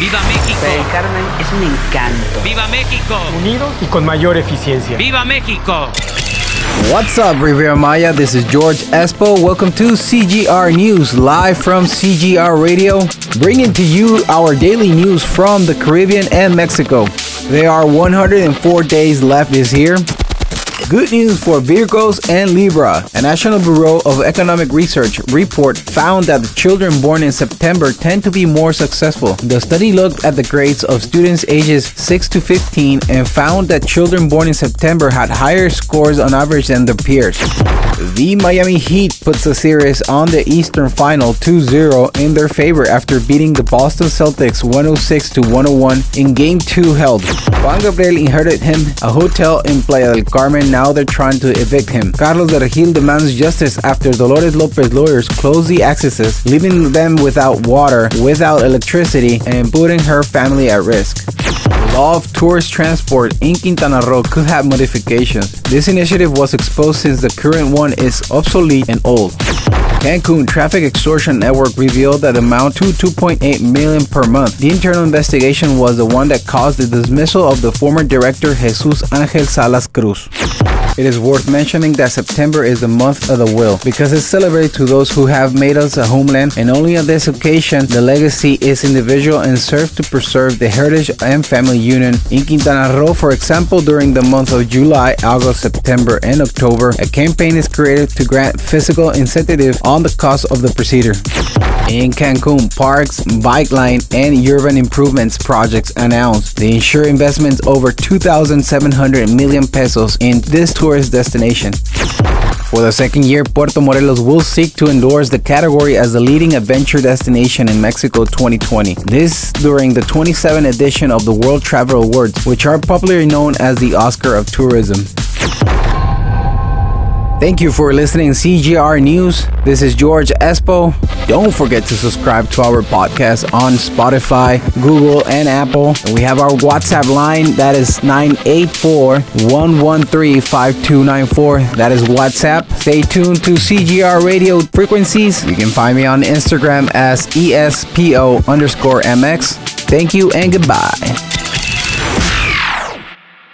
¡Viva México! El Carmen es un encanto. ¡Viva México! Unidos y con mayor eficiencia. ¡Viva México! What's up, Riviera Maya? This is George Espo. Welcome to CJR News, live from CJR Radio, bringing to you our daily news from the Caribbean and Mexico. There are 104 days left this year. Good news for Virgos and Libra. A National Bureau of Economic Research report found that children born in September tend to be more successful. The study looked at the grades of students ages 6 to 15 and found that children born in September had higher scores on average than their peers. The Miami Heat puts the series on the Eastern Final 2-0 in their favor after beating the Boston Celtics 106 to 101 in Game 2 held. Juan Gabriel inherited him a hotel in Playa del Carmen. Now they're trying to evict him. Carlos de demands justice after Dolores Lopez lawyers close the accesses, leaving them without water, without electricity, and putting her family at risk. Law of tourist transport in Quintana Roo could have modifications. This initiative was exposed since the current one is obsolete and old. Cancun Traffic Extortion Network revealed that amount to 2.8 million per month. The internal investigation was the one that caused the dismissal of the former director Jesus Angel Salas Cruz. It is worth mentioning that September is the month of the will because it's celebrated to those who have made us a homeland, and only on this occasion the legacy is individual and serves to preserve the heritage and family union. In Quintana Roo, for example, during the month of July, August, September, and October, a campaign is created to grant fiscal incentive on the cost of the procedure. In Cancun, parks, bike line, and urban improvements projects announced. They ensure investments over 2,700 million pesos in this tourist destination. For the second year, Puerto Morelos will seek to endorse the category as the leading adventure destination in Mexico 2020. This during the 27th edition of the World Travel Awards, which are popularly known as the Oscar of Tourism. Thank you for listening CJR News. This is George Espo. Don't forget to subscribe to our podcast on Spotify, Google, and Apple. And we have our WhatsApp line that is 984-113-5294. That is WhatsApp. Stay tuned to CJR radio frequencies. You can find me on Instagram as ESPO underscore MX. Thank you and goodbye.